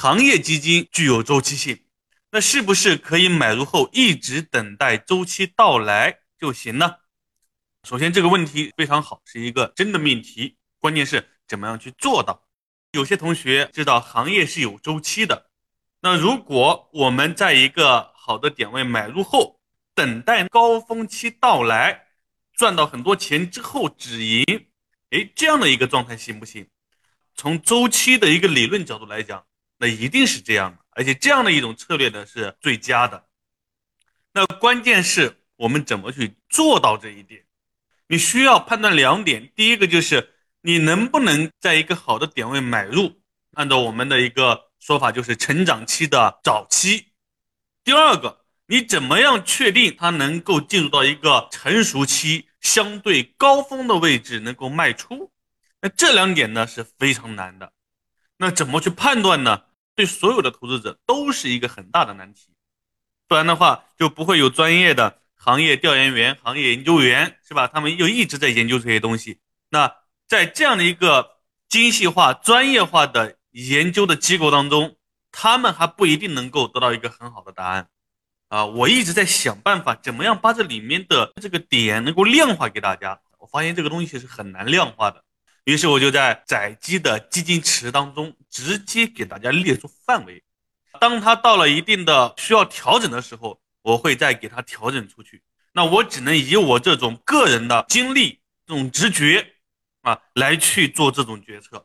行业基金具有周期性，那是不是可以买入后一直等待周期到来就行呢？首先，这个问题非常好，是一个真的命题。关键是怎么样去做到？有些同学知道行业是有周期的，那如果我们在一个好的点位买入后，等待高峰期到来，赚到很多钱之后止盈，哎，这样的一个状态行不行？从周期的一个理论角度来讲，那一定是这样的，而且这样的一种策略呢是最佳的。那关键是我们怎么去做到这一点？你需要判断两点，第一个就是。你能不能在一个好的点位买入？按照我们的一个说法，就是成长期的早期。第二个，你怎么样确定它能够进入到一个成熟期、相对高峰的位置，能够卖出？那这两点呢是非常难的。那怎么去判断呢？对所有的投资者都是一个很大的难题。不然的话，就不会有专业的行业调研员、行业研究员，是吧？他们又一直在研究这些东西。那在这样的一个精细化、专业化的研究的机构当中，他们还不一定能够得到一个很好的答案，啊，我一直在想办法，怎么样把这里面的这个点能够量化给大家。我发现这个东西是很难量化的，于是我就在窄基的基金池当中直接给大家列出范围，当它到了一定的需要调整的时候，我会再给它调整出去。那我只能以我这种个人的经历、这种直觉。啊，来去做这种决策，